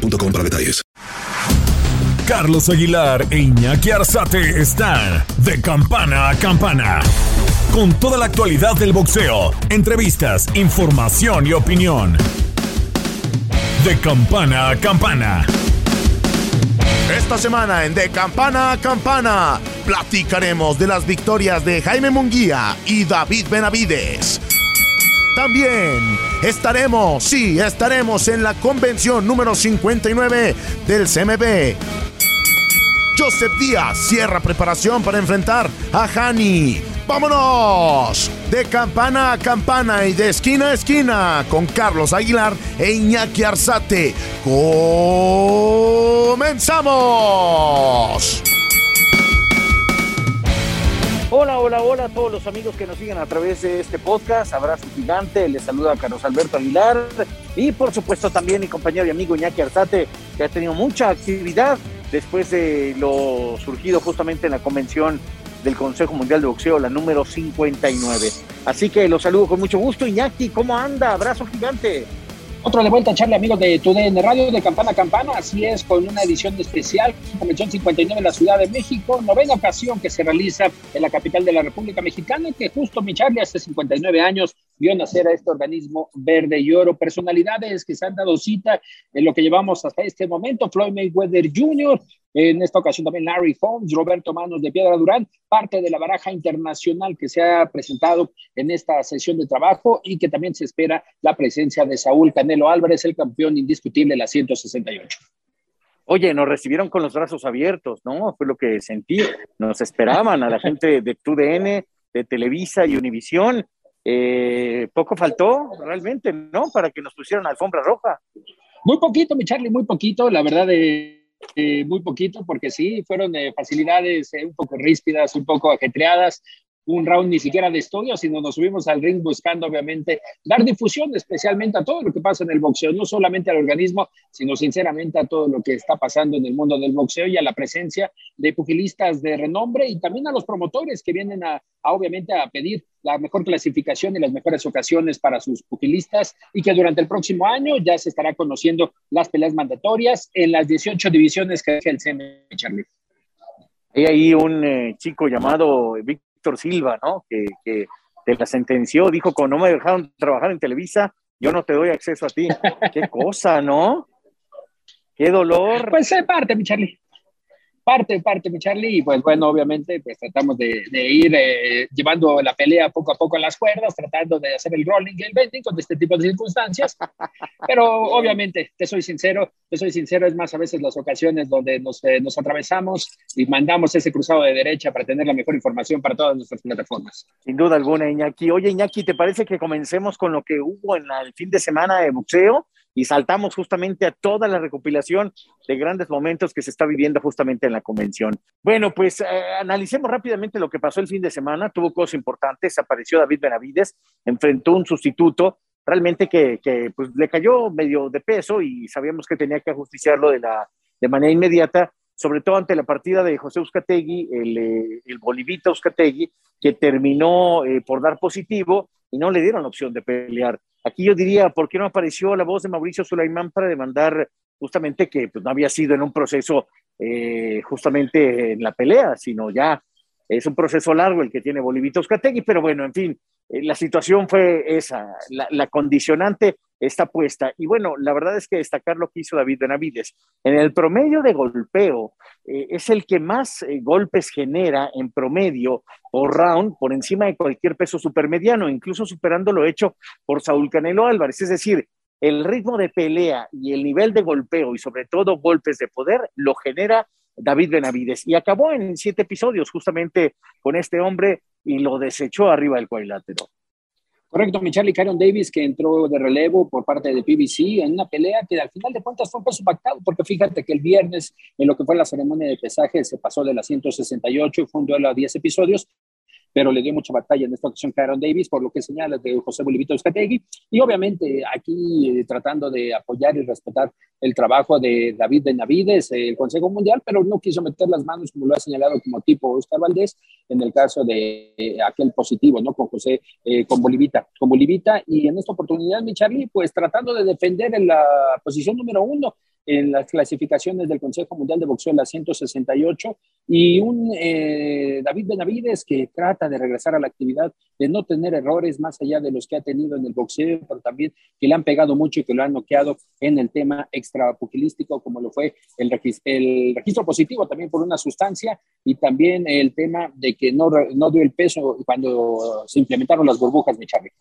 boostmobile.com para detalles. Carlos Aguilar e Iñaki Arzate están de campana a campana. Con toda la actualidad del boxeo, entrevistas, información y opinión. De campana a campana. Esta semana en De Campana a Campana platicaremos de las victorias de Jaime Munguía y David Benavides también estaremos, sí, estaremos en la convención número 59 del CMB. Joseph Díaz cierra preparación para enfrentar a Hani. ¡Vámonos! De campana a campana y de esquina a esquina con Carlos Aguilar e Iñaki Arzate. ¡Comenzamos! Hola, hola, hola a todos los amigos que nos siguen a través de este podcast. Abrazo gigante. Les saluda a Carlos Alberto Aguilar y por supuesto también mi compañero y amigo Iñaki Arzate, que ha tenido mucha actividad después de lo surgido justamente en la convención del Consejo Mundial de Boxeo, la número 59. Así que los saludo con mucho gusto. Iñaki, ¿cómo anda? Abrazo gigante. Otro de vuelta, charle amigos de TUDN Radio de Campana a Campana, así es, con una edición especial, Convención 59 en la Ciudad de México, novena ocasión que se realiza en la capital de la República Mexicana, que justo mi Charlie hace 59 años vio nacer a este organismo verde y oro. Personalidades que se han dado cita en lo que llevamos hasta este momento, Floyd Mayweather Jr., en esta ocasión también Larry Holmes, Roberto Manos de Piedra Durán, parte de la baraja internacional que se ha presentado en esta sesión de trabajo y que también se espera la presencia de Saúl Canelo Álvarez, el campeón indiscutible de la 168. Oye, nos recibieron con los brazos abiertos, ¿no? Fue lo que sentí. Nos esperaban a la gente de TUDN, de Televisa y Univisión. Eh, poco faltó realmente, ¿no? Para que nos pusieran alfombra roja. Muy poquito, mi Charlie, muy poquito. La verdad, de eh, muy poquito, porque sí, fueron eh, facilidades eh, un poco ríspidas, un poco ajetreadas, un round ni siquiera de estudio, sino nos subimos al ring buscando, obviamente, dar difusión especialmente a todo lo que pasa en el boxeo, no solamente al organismo, sino sinceramente a todo lo que está pasando en el mundo del boxeo y a la presencia de pugilistas de renombre y también a los promotores que vienen a, obviamente, a pedir la mejor clasificación y las mejores ocasiones para sus pugilistas y que durante el próximo año ya se estará conociendo las peleas mandatorias en las 18 divisiones que es el CM Charlie. Hay ahí un eh, chico llamado Víctor Silva, ¿no? Que, que te la sentenció, dijo, como no me dejaron trabajar en Televisa, yo no te doy acceso a ti. Qué cosa, ¿no? Qué dolor. Pues es parte, mi Charlie parte, parte, mi Charlie, y pues bueno, obviamente, pues tratamos de, ir eh, llevando la pelea poco a poco en las cuerdas, tratando de hacer el rolling y el bending con este tipo de circunstancias, pero obviamente, te soy sincero, te soy sincero, es más a veces las ocasiones donde nos, eh, nos atravesamos y mandamos ese cruzado de derecha para tener la mejor información para todas nuestras plataformas. Sin duda alguna, Iñaki. Oye, Iñaki, ¿te parece que comencemos con lo que hubo en el fin de semana de boxeo? Y saltamos justamente a toda la recopilación de grandes momentos que se está viviendo justamente en la convención. Bueno, pues eh, analicemos rápidamente lo que pasó el fin de semana. Tuvo cosas importantes. Apareció David Benavides, enfrentó un sustituto realmente que, que pues, le cayó medio de peso y sabíamos que tenía que ajusticiarlo de, la, de manera inmediata sobre todo ante la partida de José Euskategui, el, eh, el bolivita Euskategui, que terminó eh, por dar positivo y no le dieron la opción de pelear. Aquí yo diría, ¿por qué no apareció la voz de Mauricio Sulaimán para demandar justamente que pues, no había sido en un proceso eh, justamente en la pelea, sino ya es un proceso largo el que tiene Bolivito Euskategui, pero bueno, en fin, la situación fue esa, la, condicionante está puesta. Y bueno, la verdad es que destacar lo que hizo David Benavides. En el promedio de golpeo, eh, es el que más eh, golpes genera en promedio por round por encima de cualquier peso supermediano, incluso superando lo hecho por Saúl Canelo Álvarez. Es decir, el ritmo de pelea y el nivel de golpeo y sobre todo golpes de poder lo genera David Benavides. Y acabó en siete episodios justamente con este hombre y lo desechó arriba del cuadrilátero. Correcto, mi Charlie Caron Davis, que entró de relevo por parte de PBC en una pelea que al final de cuentas fue un peso pactado, porque fíjate que el viernes, en lo que fue la ceremonia de pesaje, se pasó de las 168 y fue un duelo a 10 episodios, pero le dio mucha batalla en esta ocasión Caron Davis, por lo que señala de José Bolivito Escategui, y obviamente aquí eh, tratando de apoyar y respetar el trabajo de David Benavides, el Consejo Mundial, pero no quiso meter las manos, como lo ha señalado como tipo Oscar Valdés, en el caso de eh, aquel positivo, ¿no? Con José, eh, con Bolivita, con Bolivita, y en esta oportunidad, mi Charlie, pues tratando de defender en la posición número uno, en las clasificaciones del Consejo Mundial de Boxeo la 168 y un eh, David Benavides que trata de regresar a la actividad, de no tener errores más allá de los que ha tenido en el boxeo, pero también que le han pegado mucho y que lo han noqueado en el tema extrapugilístico, como lo fue el, el registro positivo también por una sustancia y también el tema de que no, no dio el peso cuando se implementaron las burbujas de Chávez.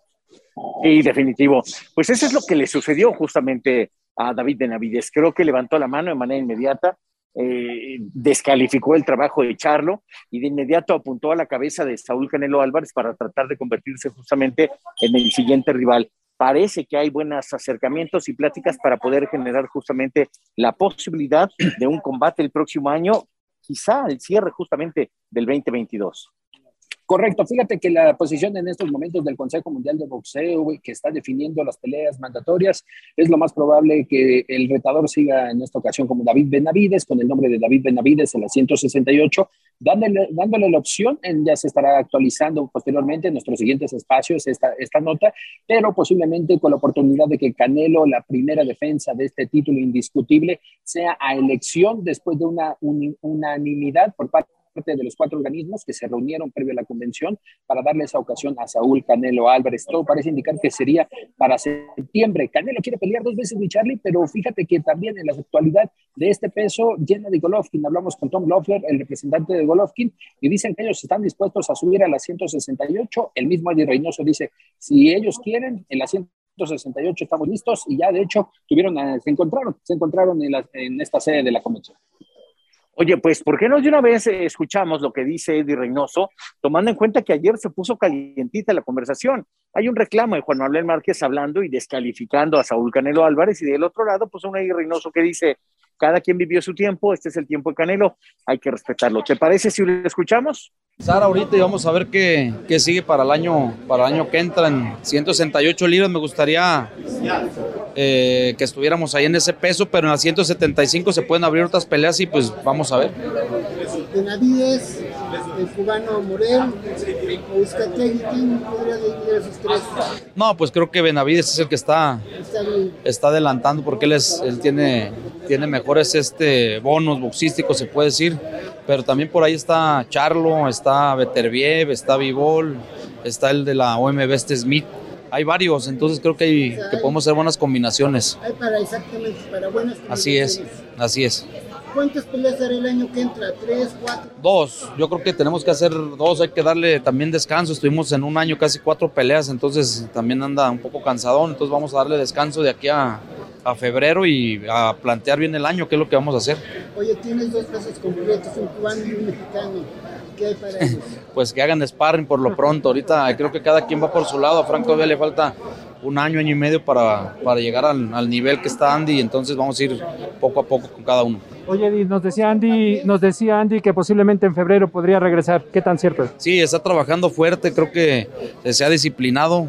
Sí, definitivo. Pues eso es lo que le sucedió justamente a David Benavides. Creo que levantó la mano de manera inmediata, eh, descalificó el trabajo de Charlo y de inmediato apuntó a la cabeza de Saúl Canelo Álvarez para tratar de convertirse justamente en el siguiente rival. Parece que hay buenos acercamientos y pláticas para poder generar justamente la posibilidad de un combate el próximo año, quizá al cierre justamente del 2022. Correcto, fíjate que la posición en estos momentos del Consejo Mundial de Boxeo, que está definiendo las peleas mandatorias, es lo más probable que el retador siga en esta ocasión como David Benavides, con el nombre de David Benavides en la 168, dándole, dándole la opción, ya se estará actualizando posteriormente en nuestros siguientes espacios esta, esta nota, pero posiblemente con la oportunidad de que Canelo, la primera defensa de este título indiscutible, sea a elección después de una unanimidad por parte de los cuatro organismos que se reunieron previo a la convención para darle esa ocasión a Saúl Canelo Álvarez. Todo parece indicar que sería para septiembre. Canelo quiere pelear dos veces, mi Charlie, pero fíjate que también en la actualidad de este peso, llena de Golovkin, hablamos con Tom Loeffler, el representante de Golovkin, y dicen que ellos están dispuestos a subir a la 168. El mismo Eddie Reynoso dice, si ellos quieren, en la 168 estamos listos y ya de hecho tuvieron, se encontraron, se encontraron en, en esta sede de la convención. Oye, pues, ¿por qué no de una vez eh, escuchamos lo que dice Eddie Reynoso, tomando en cuenta que ayer se puso calientita la conversación? Hay un reclamo de Juan Manuel Márquez hablando y descalificando a Saúl Canelo Álvarez, y del otro lado, pues, un Eddie Reynoso que dice, cada quien vivió su tiempo, este es el tiempo de Canelo, hay que respetarlo. ¿Te parece si lo escuchamos? Sara, ahorita y vamos a ver qué, qué, sigue para el año para el año que entra en 168 libras. Me gustaría eh, que estuviéramos ahí en ese peso, pero en las 175 se pueden abrir otras peleas y pues vamos a ver. Benavides, el cubano Morel, ¿quién podría dividir esos tres? No, pues creo que Benavides es el que está, está adelantando porque él, es, él tiene, tiene mejores este, bonos boxísticos, se puede decir, pero también por ahí está Charlo, está Beterbiev, está Vivol, está el de la OMB, este Smith hay varios, entonces creo que, hay, que podemos hacer buenas combinaciones. Hay para exactamente, para buenas Así es, así es. ¿Cuántas peleas hará el año que entra? ¿Tres, cuatro? Dos. Yo creo que tenemos que hacer dos. Hay que darle también descanso. Estuvimos en un año casi cuatro peleas, entonces también anda un poco cansadón. Entonces vamos a darle descanso de aquí a, a febrero y a plantear bien el año, qué es lo que vamos a hacer. Oye, tienes dos pesos completos, un cubano y un mexicano. ¿Qué hay para ellos? pues que hagan sparring por lo pronto. Ahorita creo que cada quien va por su lado. A Franco todavía le falta un año, año y medio para, para llegar al, al, nivel que está Andy, y entonces vamos a ir poco a poco con cada uno. Oye, nos decía Andy, nos decía Andy que posiblemente en febrero podría regresar. ¿Qué tan cierto es? Sí, está trabajando fuerte, creo que se ha disciplinado,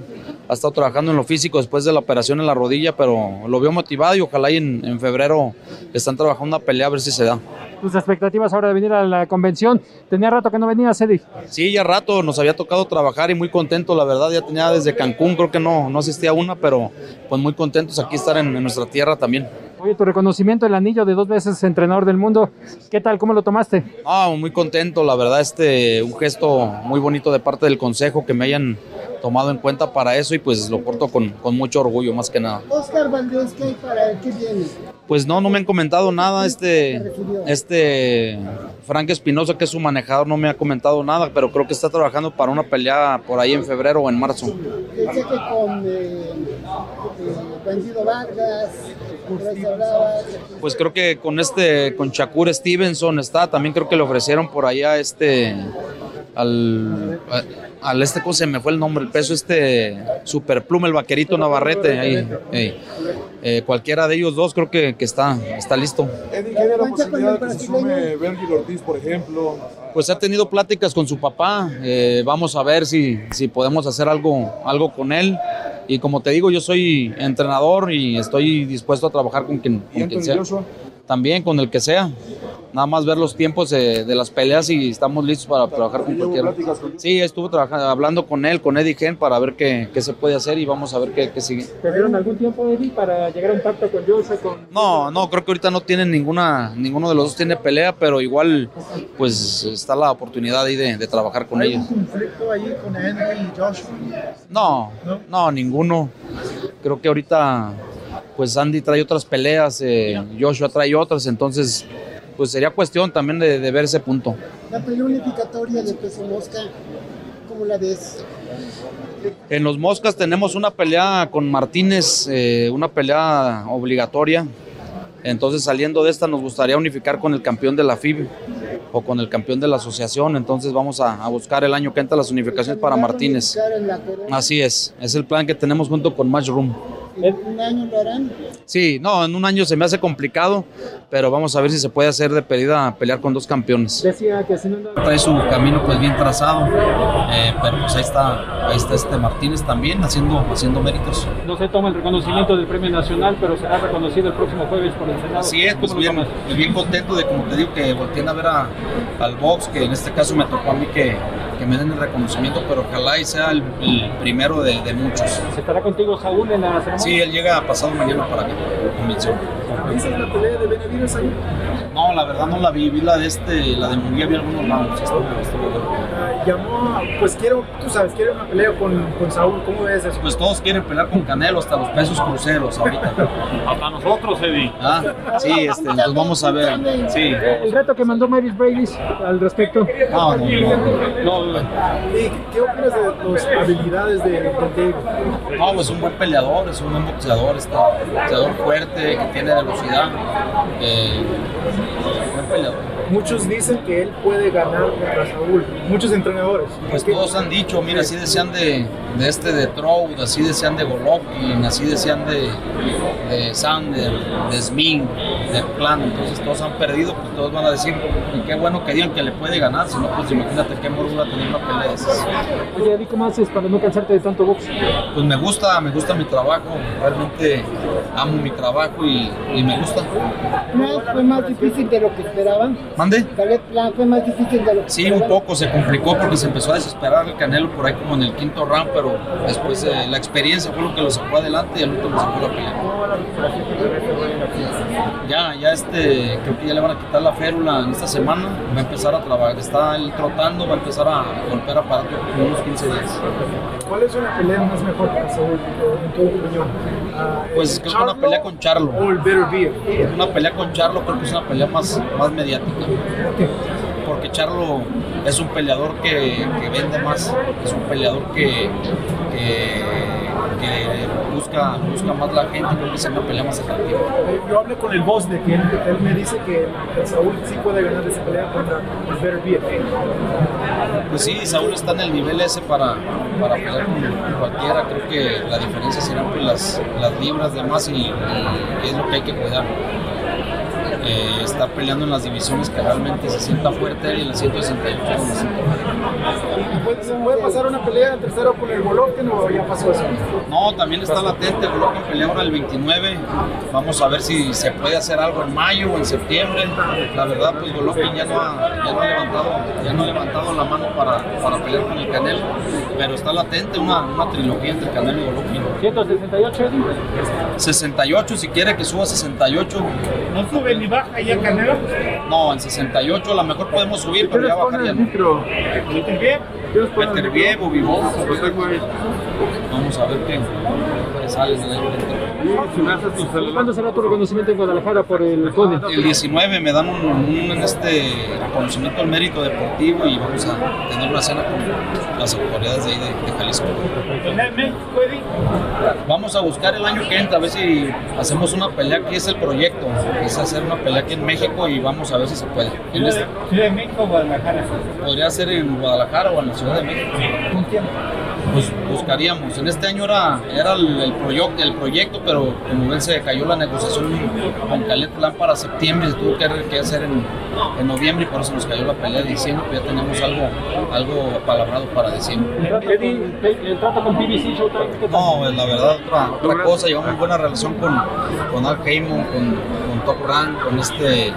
ha estado trabajando en lo físico después de la operación en la rodilla, pero lo veo motivado y ojalá y en, en febrero están trabajando una pelea a ver si se da. ¿Tus expectativas ahora de venir a la convención? Tenía rato que no venía, Cedi. Sí, ya rato, nos había tocado trabajar y muy contento, la verdad, ya tenía desde Cancún, creo que no, no asistía a una, pero pues muy contentos aquí estar en, en nuestra tierra también. Oye, tu reconocimiento, el anillo de dos veces entrenador del mundo, ¿qué tal? ¿Cómo lo tomaste? Ah, muy contento, la verdad, este, un gesto muy bonito de parte del consejo que me hayan tomado en cuenta para eso y pues lo porto con, con mucho orgullo, más que nada. Oscar Valdés, ¿qué hay para él? ¿Qué viene? Pues no, no me han comentado nada. Este, este Frank Espinosa, que es su manejador, no me ha comentado nada, pero creo que está trabajando para una pelea por ahí en febrero o en marzo. Sé que con eh, Bandido Vargas, pues creo que con este, con Shakur Stevenson está, también creo que le ofrecieron por allá este al al este, ¿cómo se me fue el nombre? El peso este superpluma, el vaquerito Navarrete. Ahí, eh, cualquiera de ellos dos creo que, que está, está listo. Eddie, ¿qué la posibilidad de que se sume Ortiz, por ejemplo? Pues ha tenido pláticas con su papá. Eh, vamos a ver si, si podemos hacer algo, algo con él. Y como te digo, yo soy entrenador y estoy dispuesto a trabajar con quien, con quien sea. También con el que sea nada más ver los tiempos de, las peleas y estamos listos para trabajar con cualquiera. Sí, estuve trabajando, hablando con él, con Eddie Gen, para ver qué, qué, se puede hacer y vamos a ver qué, qué sigue. ¿Tuvieron algún tiempo, Eddie, para llegar a un pacto con Joshua? Con... No, no, creo que ahorita no tienen ninguna, ninguno de los dos tiene pelea, pero igual pues está la oportunidad ahí de, de trabajar con ellos. ¿Hay un conflicto ahí con Henry y Joshua? No, no, no, ninguno. Creo que ahorita pues Andy trae otras peleas, eh, Joshua trae otras, entonces pues sería cuestión también de, ver ese punto. La pelea unificatoria de peso mosca, ¿cómo la ves? En los moscas tenemos una pelea con Martínez, eh, una pelea obligatoria. Entonces saliendo de esta nos gustaría unificar con el campeón de la FIB o con el campeón de la asociación. Entonces vamos a, a buscar el año que entra las unificaciones para Martínez. Así es, es el plan que tenemos junto con Matchroom. ¿En un año lo harán? Sí, no, en un año se me hace complicado, pero vamos a ver si se puede hacer de pedida pelear con dos campeones. Decía que si no... Trae su camino pues bien trazado, eh, pero pues ahí está, ahí está este Martínez también haciendo, haciendo méritos. No se toma el reconocimiento del Premio Nacional, pero será reconocido el próximo jueves por el Senado. Así es, pues bien, bien contento de como te digo que volteen a ver a, al box, que en este caso me tocó a mí que que me den el reconocimiento, pero ojalá y sea el, primero de, muchos. ¿Se estará contigo Saúl en la ceremonia? Sí, él llega pasado mañana para que convención. ¿Viste la pelea de Benavides ahí? No, la verdad no la vi, vi la de este, la de Munguía, vi algunos lados. Uh, llamó, pues quiero, tú sabes, quiero una pelea con, con, Saúl, ¿cómo ves eso? Pues todos quieren pelear con Canelo, hasta los pesos cruceros ahorita. hasta nosotros, Eddie. Ah, sí, este, nos vamos a ver. Sí. El reto que mandó Maris Brady al respecto. No, no, no. no. ¿Qué opinas de las habilidades de, de David? No, pues un buen peleador, es un buen boxeador, está un boxeador fuerte, que tiene velocidad. Eh, Muchos dicen que él puede ganar contra Saúl, muchos entrenadores. Pues todos han dicho, mira, así decían de, de este de Trout, así decían de Golovkin, así decían de, de Sander, de Smin, de Plan, entonces todos han perdido, pues todos van a decir, y qué bueno que digan que le puede ganar, si no, pues imagínate qué morro va a tener una pelea de esas. Oye, ¿cómo haces para no cansarte de tanto box? Pues me gusta, me gusta mi trabajo, realmente amo mi trabajo y, y me gusta. ¿No fue más difícil de lo que esperaban? ¿Mande? Plan fue más difícil de lo que Sí, un poco, se complicó porque se empezó a desesperar el Canelo por ahí como en el quinto round, pero después eh, la experiencia fue lo que lo sacó adelante y al último sacó la pelea. Ya, ya este, creo que ya le van a quitar la férula en esta semana, va a empezar a trabajar, está él trotando, va a empezar a golpear aparato en unos 15 días. ¿Cuál es una pelea más mejor para Saúl, en tu opinión? pues creo que una pelea con Charlo. O el Better Beer. Una pelea con Charlo creo que es una pelea más, más mediática. Porque Charlo es un peleador que, que vende más, es un peleador que, que, busca, busca más la gente, creo que es una pelea más atractiva. Yo hablé con el boss de que él, me dice que Saúl sí puede ganar esa pelea contra el Better Beer. Pues sí, Saúl está en el nivel ese para, para pelear con cualquiera, creo que la diferencia serán pues las, las libras de más y, y es lo que hay que cuidar eh, estar peleando en las divisiones que realmente se sienta fuerte y en la 168 donde se ¿Se puede pasar una pelea en tercero con el Golovkin o ya pasó eso? No, también está latente. Golovkin pelea ahora el 29. Vamos a ver si se puede hacer algo en mayo o en septiembre. La verdad, pues Golovkin ya no ha, ya no ha, levantado, ya no ha levantado la mano para, para pelear con el Canelo. Pero está latente una, una trilogía entre Canelo y Golovkin. ¿168, 68, si quiere que suba 68. ¿No sube ni baja ya Canelo? No, en 68 a lo mejor podemos subir, pero ya bajaría. No. Peter o Vivo. Vamos a ver qué sale en el ¿Cuándo será tu reconocimiento en Guadalajara por el CODE? El 19 me dan un, un este reconocimiento al mérito deportivo y vamos a tener una cena con las autoridades de ahí de, de Jalisco. Vamos a buscar el año que entra, a ver si hacemos una pelea, que es el proyecto. Es hacer una pelea aquí en México y vamos a ver si se puede. En este- ¿Ciudad de México o Guadalajara? podría ser en Guadalajara o en la Ciudad de México. ¿Con quién? Pues buscaríamos. En este año era, era el, el, proyo- el proyecto, pero como ven se cayó la negociación con Calet Plan para septiembre, se tuvo que, que hacer en, en noviembre y por eso nos cayó la pelea de diciembre, pero ya tenemos algo, algo palabrado para diciembre. ¿el trato con PBC. No, pues, la verdad, otra, otra cosa, llevamos buena relación con, con Al Heyman, con, con Top Rank, con este,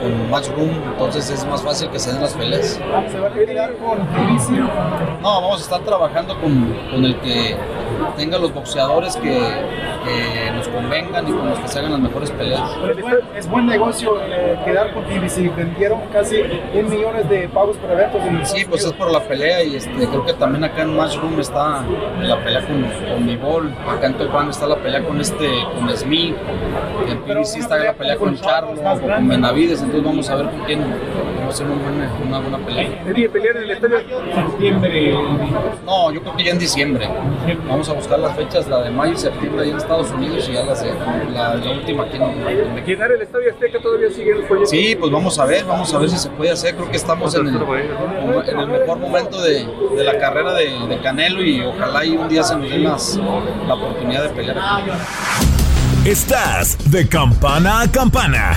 con Matchroom, entonces es más fácil que se den las peleas. ¿Se va a quedar con PBC? No, vamos a estar trabajando con, con el que tenga los boxeadores que, que nos convengan y con los que se hagan las mejores peleas. Es buen, es buen negocio eh, quedar con PBC. Vendieron casi 10 millones de pagos por eventos. En Sí, pues es por la pelea y este, creo que también acá en Matchroom está la pelea con, con Bivol, acá en Rank está la pelea con este, con Smith, en PBC está la pelea con Charlo, con Benavides, entonces vamos a ver con quién va a ser una buena, una buena pelea. Eddie, pelear en el estadio septiembre. No, yo creo que ya en diciembre. Vamos a buscar las fechas, la de mayo y septiembre ahí en Estados Unidos y ya de, la, la última aquí en. Llenar el estadio Azteca todavía sigue el proyecto. Sí, pues vamos a ver, vamos a ver si se puede hacer. Creo que estamos en el, en el mejor momento de, de la carrera de, de Canelo y ojalá y un día se nos dé las- la oportunidad de pelear aquí. Estás de campana a campana.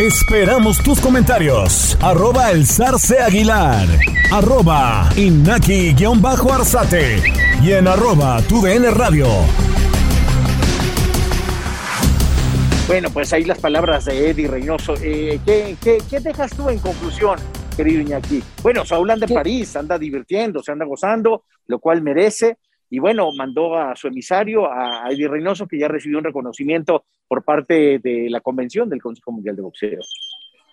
Esperamos tus comentarios. Arroba el zarce aguilar. Arroba inaki-arzate. Y en arroba tu DN radio. Bueno, pues ahí las palabras de Eddie Reynoso. Eh, ¿qué, qué, qué dejas tú en conclusión, querido Iñaki? Bueno, Saúl anda en París, anda divirtiendo, se anda gozando, lo cual merece. Y bueno, mandó a su emisario, a Eddie Reynoso, que ya recibió un reconocimiento por parte de la convención del Consejo Mundial de Boxeo.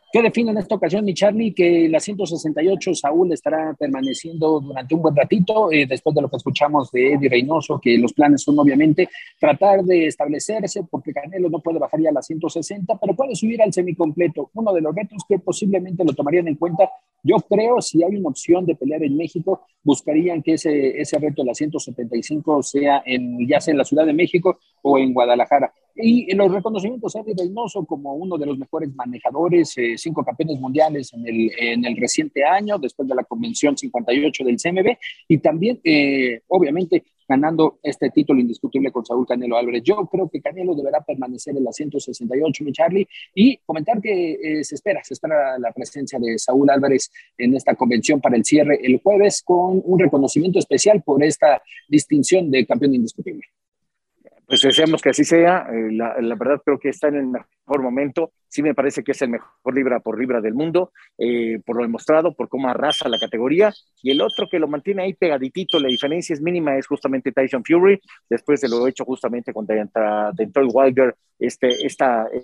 ¿Qué define en esta ocasión, mi Charlie? Que la 168 Saúl estará permaneciendo durante un buen ratito, eh, después de lo que escuchamos de Eddie Reynoso, que los planes son obviamente tratar de establecerse, porque Canelo no puede bajar ya a la 160, pero puede subir al semicompleto. Uno de los retos que posiblemente lo tomarían en cuenta, yo creo, si hay una opción de pelear en México, buscarían que ese, ese reto de la 175 sea en, ya sea en la Ciudad de México o en Guadalajara. Y los reconocimientos Eddie Reynoso como uno de los mejores manejadores, eh, cinco campeones mundiales en el, en el reciente año, después de la Convención 58 del CMB, y también, eh, obviamente, ganando este título indiscutible con Saúl Canelo Álvarez. Yo creo que Canelo deberá permanecer en la 168, mi Charlie, y comentar que eh, se espera, se espera la presencia de Saúl Álvarez en esta convención para el cierre el jueves con un reconocimiento especial por esta distinción de campeón indiscutible. Pues deseamos que así sea. Eh, la, la, verdad creo que está en el mejor mejor momento. Sí me parece que es el mejor libra por libra del mundo, eh, por lo demostrado, por cómo arrasa la categoría. Y el otro que lo mantiene ahí pegaditito, la diferencia es mínima, es justamente Tyson Fury, después de lo hecho justamente con Detroit Wilder este,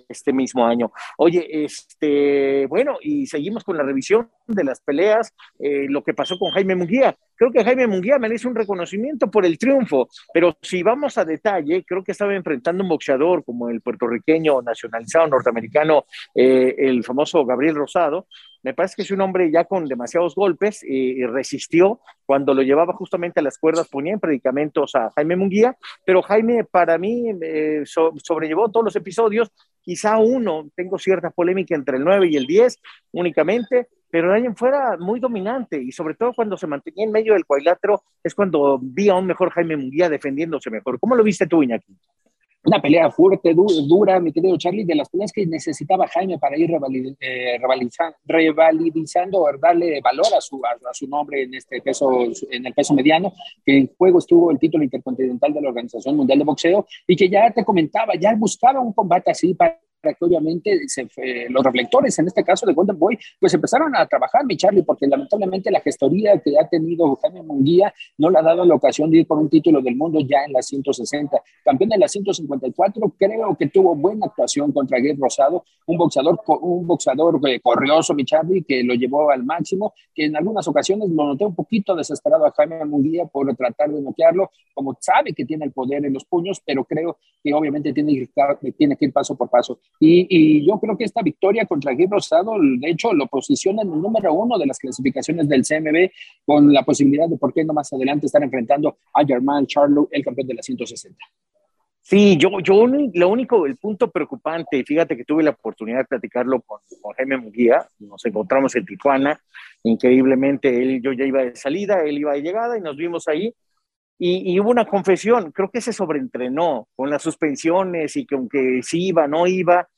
este mismo año. Oye, este, bueno, y seguimos con la revisión de las peleas, eh, lo que pasó con Jaime Munguía. Creo que Jaime Munguía merece un reconocimiento por el triunfo, pero si vamos a detalle, creo que estaba enfrentando un boxeador como el puertorriqueño nacionalizado norteamericano, eh, el famoso Gabriel Rosado, me parece que es un hombre ya con demasiados golpes y, resistió cuando lo llevaba justamente a las cuerdas, ponía en predicamentos a Jaime Munguía, pero Jaime para mí eh, sobrellevó todos los episodios, quizá uno, tengo cierta polémica entre el 9 y el 10 únicamente, pero de ahí fuera muy dominante y sobre todo cuando se mantenía en medio del cuadrilátero es cuando vi a un mejor Jaime Munguía defendiéndose mejor. ¿Cómo lo viste tú, Iñaki? Una pelea fuerte, dura, mi querido Charlie, de las peleas que necesitaba Jaime para ir eh, revalidizando o darle valor a su, a, su nombre en este peso, en el peso mediano, que en juego estuvo el título intercontinental de la Organización Mundial de Boxeo y que ya te comentaba, ya buscaba un combate así para que obviamente los reflectores, en este caso de Golden Boy, pues empezaron a trabajar, mi Charlie, porque lamentablemente la gestoría que ha tenido Jaime Munguía no le ha dado la ocasión de ir por un título del mundo ya en la 160. Campeón de la 154, creo que tuvo buena actuación contra Gabe Rosado, un boxeador, un boxeador eh, corrioso, mi Charlie, que lo llevó al máximo, que en algunas ocasiones lo noté un poquito desesperado a Jaime Munguía por tratar de noquearlo, como sabe que tiene el poder en los puños, pero creo que obviamente tiene tiene que ir paso por paso. Y, yo creo que esta victoria contra Guy Rosado, de hecho, lo posiciona en el número uno de las clasificaciones del CMB, con la posibilidad de, por qué no más adelante, estar enfrentando a Germán Charlo, el campeón de la 160. Sí, yo, yo lo único, el punto preocupante, fíjate que tuve la oportunidad de platicarlo con, con Jaime Munguía, nos encontramos en Tijuana, increíblemente, él, yo ya iba de salida, él iba de llegada y nos vimos ahí, y, hubo una confesión, creo que se sobreentrenó con las suspensiones y que aunque sí iba, no iba,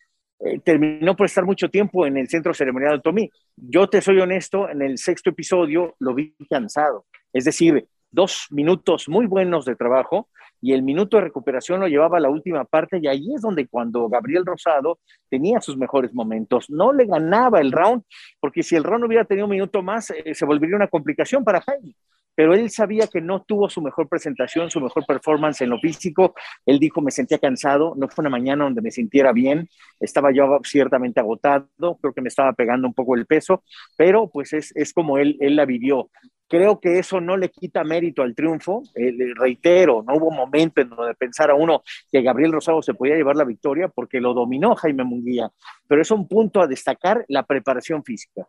eh, terminó por estar mucho tiempo en el centro ceremonial de Tomí. Yo te soy honesto, en el sexto episodio lo vi cansado, es decir, dos minutos muy buenos de trabajo y el minuto de recuperación lo llevaba a la última parte y ahí es donde cuando Gabriel Rosado tenía sus mejores momentos, no le ganaba el round, porque si el round hubiera tenido un minuto más, eh, se volvería una complicación para Jaime pero él sabía que no tuvo su mejor presentación, su mejor performance en lo físico. Él dijo, me sentía cansado, no fue una mañana donde me sintiera bien, estaba yo ciertamente agotado, creo que me estaba pegando un poco el peso, pero pues es, es como él, él la vivió. Creo que eso no le quita mérito al triunfo. Eh, reitero, no hubo momento en donde pensara uno que Gabriel Rosado se podía llevar la victoria porque lo dominó Jaime Munguía, pero es un punto a destacar la preparación física.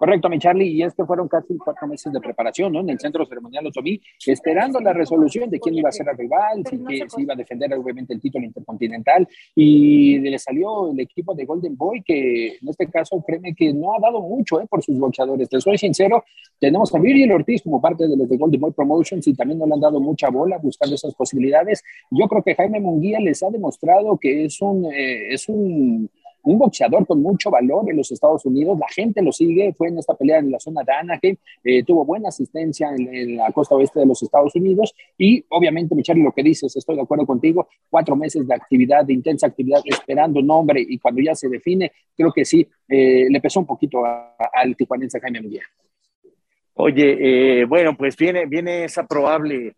Correcto, mi Charlie, y es que fueron casi cuatro meses de preparación, ¿no? En el centro ceremonial Otomí, esperando la resolución de quién iba a ser el rival, si, que, si iba a defender obviamente el título intercontinental, y le salió el equipo de Golden Boy, que en este caso, créeme que no ha dado mucho, ¿eh? Por sus boxeadores. Te soy sincero, tenemos a Miriam Ortiz como parte de los de Golden Boy Promotions y también no le han dado mucha bola buscando esas posibilidades. Yo creo que Jaime Munguía les ha demostrado que es un, eh, es un un boxeador con mucho valor en los Estados Unidos, la gente lo sigue, fue en esta pelea en la zona de Anaheim, eh, tuvo buena asistencia en, la costa oeste de los Estados Unidos y obviamente, Michelle, lo que dices, estoy de acuerdo contigo, cuatro meses de actividad, de intensa actividad, esperando nombre y cuando ya se define, creo que sí, eh, le pesó un poquito al tijuanense Jaime Miguel. Oye, eh, bueno, pues viene, viene esa probable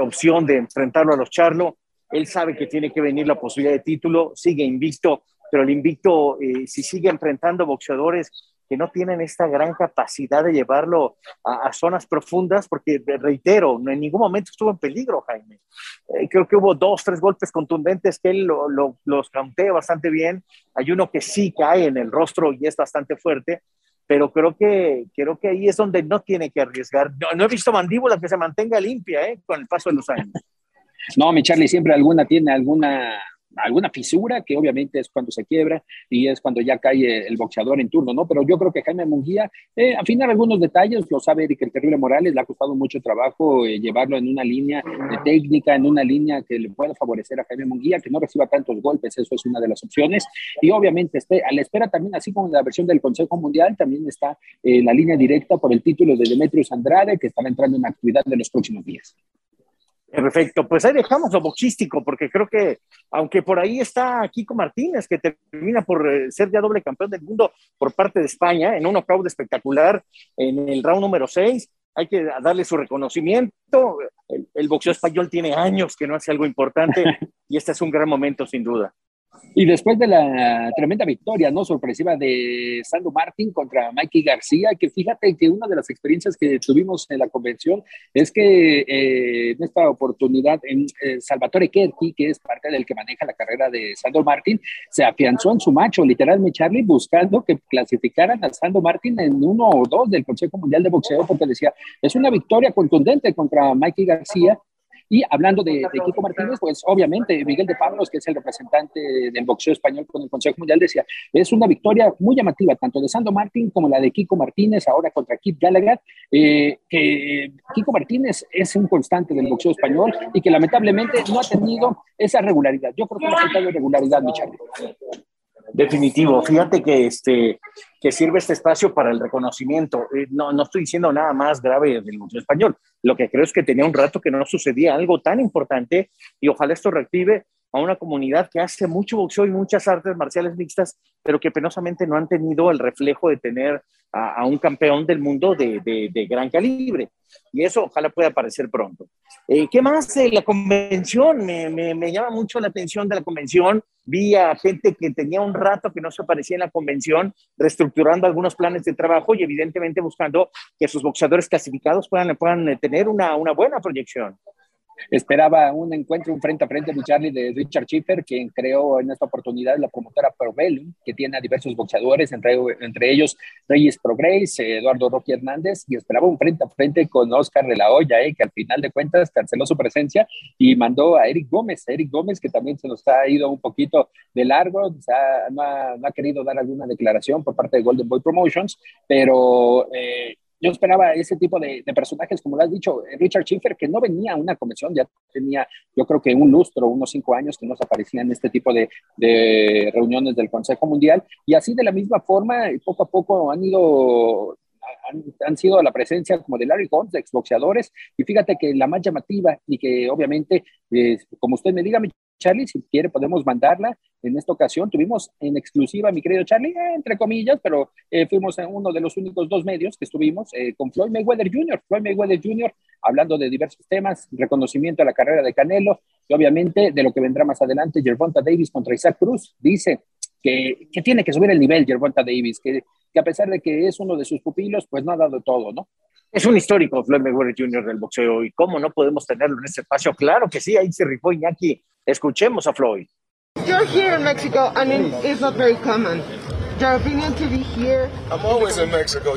opción de enfrentarlo a los Charlo. Él sabe que tiene que venir la posibilidad de título, sigue invicto pero el invicto, eh, si sigue enfrentando boxeadores que no tienen esta gran capacidad de llevarlo a, zonas profundas, porque reitero, en ningún momento estuvo en peligro, Jaime. Eh, creo que hubo dos, tres golpes contundentes que él los canté bastante bien. Hay uno que sí cae en el rostro y es bastante fuerte, pero creo que, creo que ahí es donde no tiene que arriesgar. No, he visto mandíbula que se mantenga limpia eh, con el paso de los años. No, mi Charlie, siempre alguna tiene alguna alguna fisura, que obviamente es cuando se quiebra y es cuando ya cae el boxeador en turno, ¿no? Pero yo creo que Jaime Munguía, eh, afinar algunos detalles, lo sabe Eric el Terrible Morales, le ha costado mucho trabajo eh, llevarlo en una línea de técnica, en una línea que le pueda favorecer a Jaime Munguía, que no reciba tantos golpes, eso es una de las opciones. Y obviamente a la espera también, así como en la versión del Consejo Mundial, también está eh, la línea directa por el título de Demetrius Andrade, que estará entrando en actividad de los próximos días. Perfecto, pues ahí dejamos lo boxístico, porque creo que, aunque por ahí está Kiko Martínez, que termina por eh, ser ya doble campeón del mundo por parte de España, en un knockout espectacular en el round número 6, hay que darle su reconocimiento. El, el boxeo español tiene años que no hace algo importante y este es un gran momento, sin duda. Y después de la tremenda victoria, ¿no? Sorpresiva de Sandro Martín contra Mikey García, que fíjate que una de las experiencias que tuvimos en la convención es que eh, en esta oportunidad, en, eh, Salvatore Kerki, que es parte del que maneja la carrera de Sandro Martín, se afianzó en su macho, literalmente Charlie, buscando que clasificaran a Sandro Martín en uno o dos del Consejo Mundial de Boxeo, porque decía, es una victoria contundente contra Mikey García y hablando de, Kiko Martínez, pues obviamente Miguel de Pablos, que es el representante del boxeo español con el Consejo Mundial, decía, es una victoria muy llamativa, tanto de Sando Martín como la de Kiko Martínez, ahora contra Kip Gallagher, eh, que Kiko Martínez es un constante del boxeo español y que lamentablemente no ha tenido esa regularidad. Yo creo que no ha tenido regularidad, mi Definitivo. Fíjate que, este, que sirve este espacio para el reconocimiento. Eh, no, no estoy diciendo nada más grave del museo español. Lo que creo es que tenía un rato que no sucedía algo tan importante y ojalá esto reactive a una comunidad que hace mucho boxeo y muchas artes marciales mixtas, pero que penosamente no han tenido el reflejo de tener a, un campeón del mundo de, de, gran calibre. Y eso ojalá pueda aparecer pronto. Eh, ¿Qué más? la convención, me, me, llama mucho la atención de la convención. Vi a gente que tenía un rato que no se aparecía en la convención, reestructurando algunos planes de trabajo y evidentemente buscando que sus boxeadores clasificados puedan, puedan tener una, una buena proyección. Esperaba un encuentro, un frente a frente Charlie de Richard Schiffer, quien creó en esta oportunidad la promotora Probellum, que tiene a diversos boxeadores, entre, entre ellos Reyes Progrese, Eduardo Rocky Hernández, y esperaba un frente a frente con Oscar de la Hoya, eh, que al final de cuentas canceló su presencia y mandó a Eric Gómez, Eric Gómez, que también se nos ha ido un poquito de largo, no, ha, no, ha, querido dar alguna declaración por parte de Golden Boy Promotions, pero eh, yo esperaba ese tipo de, personajes, como lo has dicho, eh, Richard Schiffer, que no venía a una convención, ya tenía, yo creo que un lustro, unos cinco años que no se aparecía en este tipo de, reuniones del Consejo Mundial, y así de la misma forma, poco a poco han ido han, sido la presencia como de Larry Holmes, de exboxeadores, y fíjate que la más llamativa y que obviamente, eh, como usted me diga, Charlie, si quiere podemos mandarla. En esta ocasión tuvimos en exclusiva, mi querido Charlie, eh, entre comillas, pero eh, fuimos en uno de los únicos dos medios que estuvimos eh, con Floyd Mayweather Jr., Floyd Mayweather Jr., hablando de diversos temas, reconocimiento a la carrera de Canelo y obviamente de lo que vendrá más adelante, Gervonta Davis contra Isaac Cruz. Dice que, que tiene que subir el nivel Gervonta Davis, que, que a pesar de que es uno de sus pupilos, pues no ha dado todo, ¿no? Es un histórico Floyd Mayweather Jr. del boxeo y cómo no podemos tenerlo en este espacio. Claro que sí, ahí se rifó Iñaki. Escuchemos a Floyd. You're here in Mexico and it's not very common.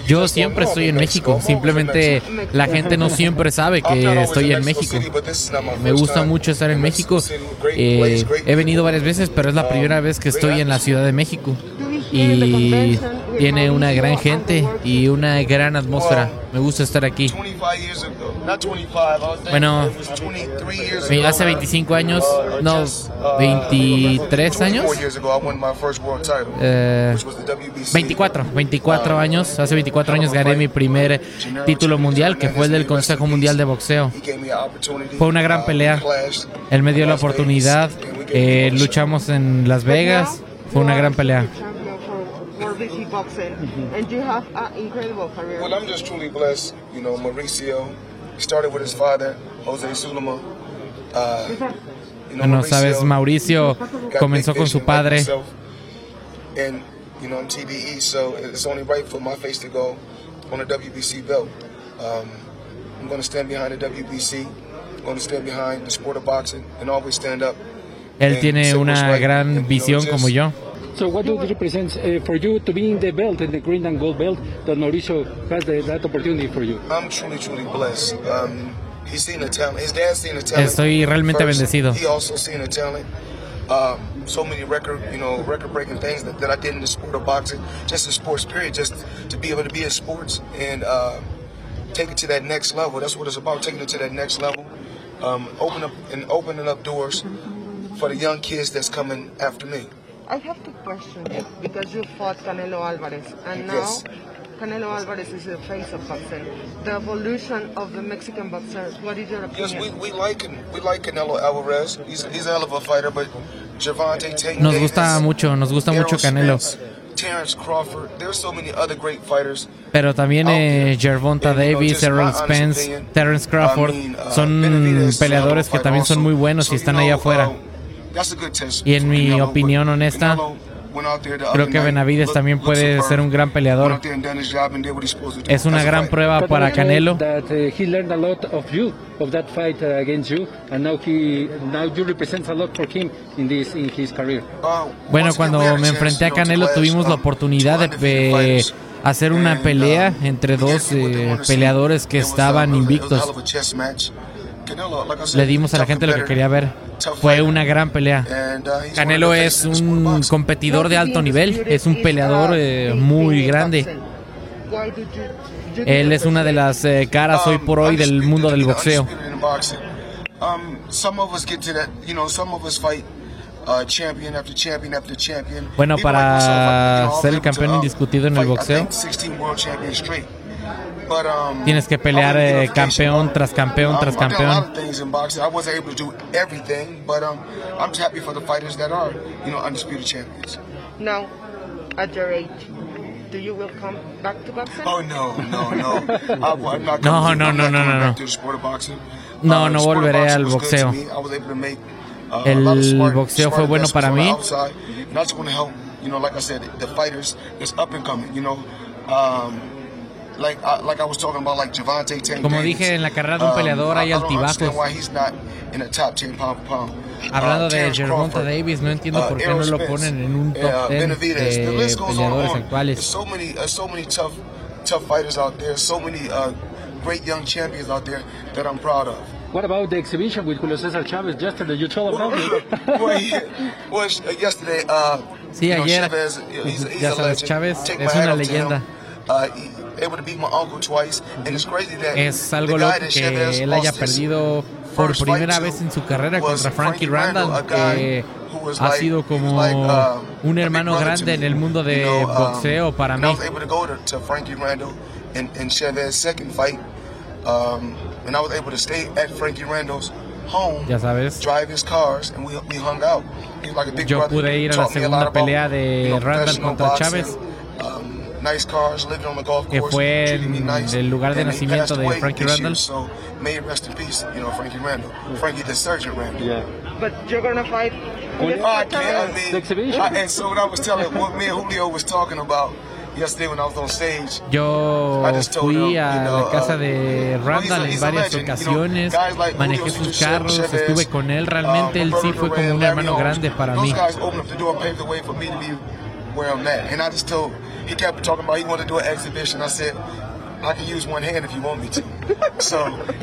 Yo siempre estoy en México, simplemente la gente no siempre sabe que estoy en México. Me gusta mucho estar en México. Eh, he venido varias veces, pero es la primera vez que estoy en la Ciudad de México. Y tiene una gran gente y una gran atmósfera. Me gusta estar aquí. Bueno, hace 25 años, no, 23 años. 24, 24 años. Hace 24 años gané mi primer título mundial, que fue el del Consejo Mundial de Boxeo. Fue una gran pelea. Él me dio la oportunidad. Eh, luchamos en Las Vegas. Fue una gran pelea. And you have an incredible career. Well, I'm just truly blessed. You know, Mauricio started with his father, Jose Sulema. Uh, no sabes, Mauricio comenzó con su padre. And, you know, in TBE, so it's only right for my face to go on a WBC belt. Um, I'm going to stand behind the WBC. I'm going to stand behind the sport of boxing and always stand up. Él tiene una gran visión como yo. So what does it represent uh, for you to be in the belt, in the green and gold belt, that Mauricio has the, that opportunity for you? I'm truly, truly blessed. Um, he's seen the talent. His dad's seen the talent. Estoy realmente first. bendecido. He also seen the talent. Um, so many record, you know, record-breaking things that, that I did in the sport of boxing, just in sports period, just to be able to be in sports and uh, take it to that next level. That's what it's about, taking it to that next level. Um, open up and opening up doors for the young kids that's coming after me. I have to question you because you fought Canelo Alvarez and now yes. Canelo Alvarez is the face of boxing. The evolution of the Mexican boxer. What is your Yes, opinion? we, we like we like Canelo Alvarez. He's, he's a hell of a fighter, but Javante Tate Nos Davis, gusta mucho, nos gusta mucho Canelo. Terrence Crawford. There's so many other great fighters. Pero también eh, Gervonta Davis, Errol Spence, Terrence Crawford son peleadores que también son muy buenos y están allá afuera. That's a good test. Y en mi opinión honesta, creo que Benavides también puede ser un gran peleador. Es una gran prueba para Canelo. Uh, uh. Bueno, cuando me enfrenté a Canelo tuvimos la oportunidad de hacer una pelea entre dos eh, peleadores que estaban invictos. Le dimos a la gente lo que quería ver. Fue una gran pelea. Canelo es un competidor de alto nivel, es un peleador eh, muy grande. Él es una de las eh, caras hoy por hoy del mundo del boxeo. Bueno, para ser el campeón indiscutido en el boxeo, think, 16 world champions straight. But, um, tienes que pelear eh, campeón tras campeón tras campeón. um. Now, at your age, do you will come back to boxing? Oh no, no, no! I, I'm not No, no, no, no, no, no. No, Uh, no of volveré al boxeo. uh, El boxeo fue bueno para mí. on the outside, and I just want to help, you know, like I said, the fighters that's up and coming. You know, um, Como dije, en la carrera de un peleador Um, hay don't understand altibajos. why he's not in the top 10 pound for pound. Hablando Uh, de Gervonta Davis, no entiendo uh, por qué no lo ponen en un uh, top 10 Benavidez. The de peleadores actuales. There's so many, uh, so many tough, tough fighters out there. So many uh, great young champions out there that I'm proud of. What about the exhibition with Julio Cesar Chavez yesterday? You told about it. uh, yesterday, uh, Sí, you know, ayer, Chavez, you know, he's, he's ya a sabes, legend. Chávez es una leyenda. Uh, Es algo loco que él haya perdido por primera vez en su carrera contra Frankie Randall, que ha sido como uh, un hermano grande en el mundo de um, boxeo para mí. um, Ya sabes. drive his cars, and we, we hung out. He was like a big Yo pude ir a la segunda pelea de Randall contra Chávez, um, nice cars, living on the golf que fue el lugar de nacimiento passed de away Frankie Randall. So may he rest in peace, you know, Frankie Randall, Frankie the Surgeon Randall. But you're gonna fight Julio I Cesar can't. I mean, exhibition. I, and so what I was telling, what me and Julio was talking about yesterday when I was on stage. Yo I fui a la casa uh, de Randall en varias ocasiones, manejé sus carros, estuve con él, realmente uh, él sí fue como un hermano grande para mí. Where I'm at. And I just told, he kept talking about he wanted to do an exhibition. I said, I can use one hand if you want me to. So,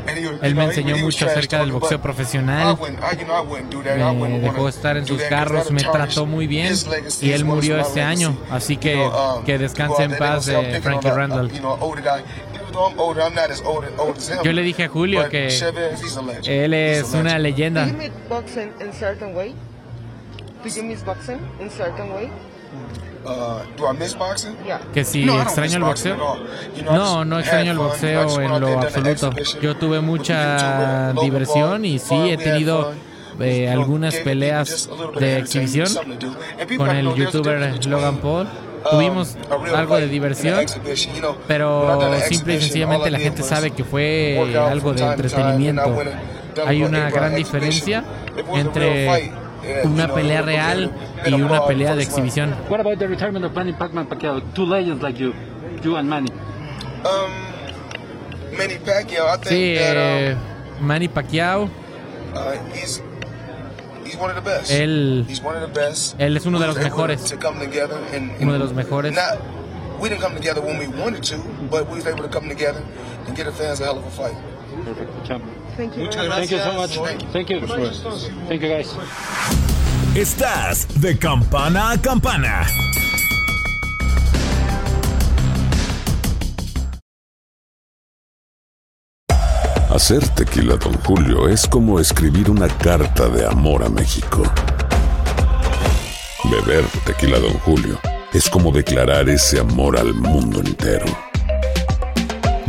and he, was- Él me enseñó mucho acerca del boxeo profesional, me dejó estar en sus carros, me trató muy bien y él murió este año, así que um, que descanse en paz eh, Frankie Randall. Yo le dije a Julio que él es una leyenda. Uh, do I miss boxing? Yeah. Que si No, extraño el boxing boxeo. You know, No, no extraño el boxeo en lo absoluto. exhibition Yo tuve with the mucha diversión y sí he we had tenido eh, algunas peleas de exhibición con el youtuber Logan Paul. um, Tuvimos algo de diversión, pero simple y sencillamente la gente was sabe que fue algo de entretenimiento. Hay una gran diferencia entre una know, pelea real y una pelea de exhibición. What about the retirement of Manny Pacman Pacquiao? Two legends like you, you and Manny. Um, Manny Pacquiao, I think Sí, that eh, um, Manny Pacquiao, uh, he's he's one of the best. Él- he's one of the best. él es uno de We los mejores. To come together and, and Uno de los mejores. Not, we didn't come together when we wanted to, but we was able to come together and get the fans a hell of a fight. Perfect, champ. Thank you. Thank you so much. Thank you. Thank you, guys. Estás de campana a campana. Hacer tequila, Don Julio, es como escribir una carta de amor a México. Beber tequila, Don Julio, es como declarar ese amor al mundo entero.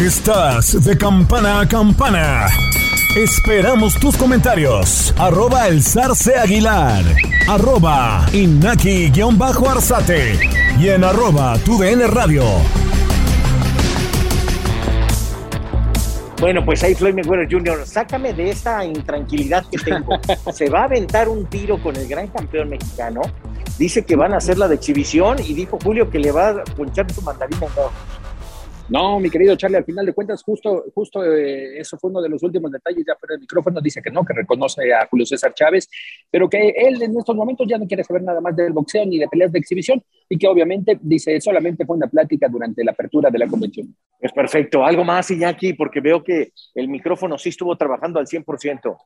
Estás de campana a campana. Esperamos tus comentarios. Arroba el zarce aguilar. Arroba inaki-arzate. Y en arroba tu DN radio. Bueno, pues ahí Floyd Mayweather Jr., sácame de esta intranquilidad que tengo. Se va a aventar un tiro con el gran campeón mexicano. Dice que van a hacer la de exhibición y dijo Julio que le va a ponchar su mandarina en dos. No, mi querido Charlie, al final de cuentas, justo, justo eh, eso fue uno de los últimos detalles ya fuera del micrófono. Dice que no, que reconoce a Julio César Chávez, pero que él en estos momentos ya no quiere saber nada más del boxeo ni de peleas de exhibición y que obviamente, dice, solamente fue una plática durante la apertura de la convención. Es perfecto. Algo más, Iñaki, porque veo que el micrófono sí estuvo trabajando al 100%.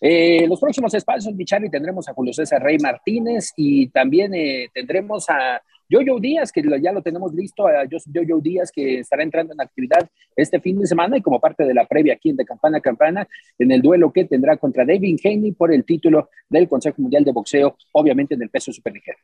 Eh, los próximos espacios, mi Charlie, tendremos a Julio César Rey Martínez y también eh, tendremos a Jojo Díaz, que ya lo tenemos listo, a Jojo Díaz, que estará entrando en actividad este fin de semana y como parte de la previa aquí en de Campana a Campana, en el duelo que tendrá contra David Haney por el título del Consejo Mundial de Boxeo, obviamente en el peso superligero.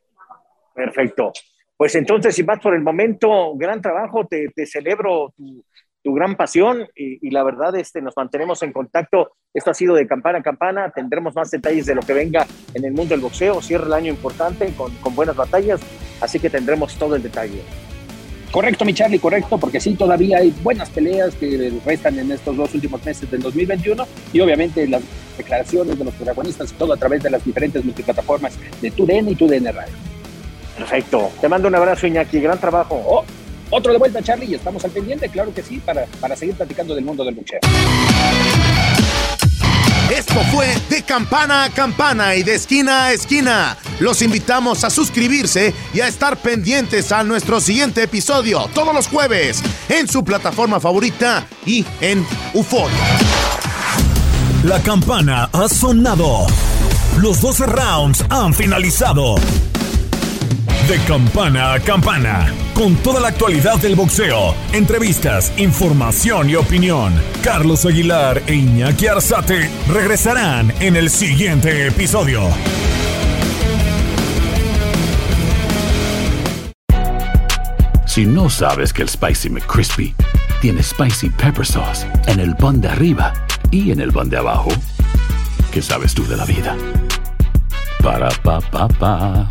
Perfecto. Pues entonces, si vas por el momento, gran trabajo, te, te celebro tu, tu gran pasión y, y, la verdad este, nos mantenemos en contacto. Esto ha sido de campana a campana, tendremos más detalles de lo que venga en el mundo del boxeo, cierra el año importante con, con buenas batallas, así que tendremos todo el detalle. Correcto, mi Charlie, correcto, porque sí, todavía hay buenas peleas que restan en estos dos últimos meses del 2021 y obviamente las declaraciones de los protagonistas, todo a través de las diferentes multiplataformas de TUDN y TUDN Radio. Perfecto, te mando un abrazo, Iñaki, gran trabajo. Oh. Otro de vuelta, Charlie, y estamos al pendiente, claro que sí, para, para seguir platicando del mundo del boxeo. Esto fue de campana a campana y de esquina a esquina. Los invitamos a suscribirse y a estar pendientes a nuestro siguiente episodio todos los jueves en su plataforma favorita y en Euforia. La campana ha sonado. Los 12 rounds han finalizado. De campana a campana, con toda la actualidad del boxeo, entrevistas, información y opinión. Carlos Aguilar e Iñaki Arzate regresarán en el siguiente episodio. Si no sabes que el Spicy McCrispy tiene Spicy Pepper Sauce en el pan de arriba y en el pan de abajo, ¿qué sabes tú de la vida? Para, pa, pa, pa.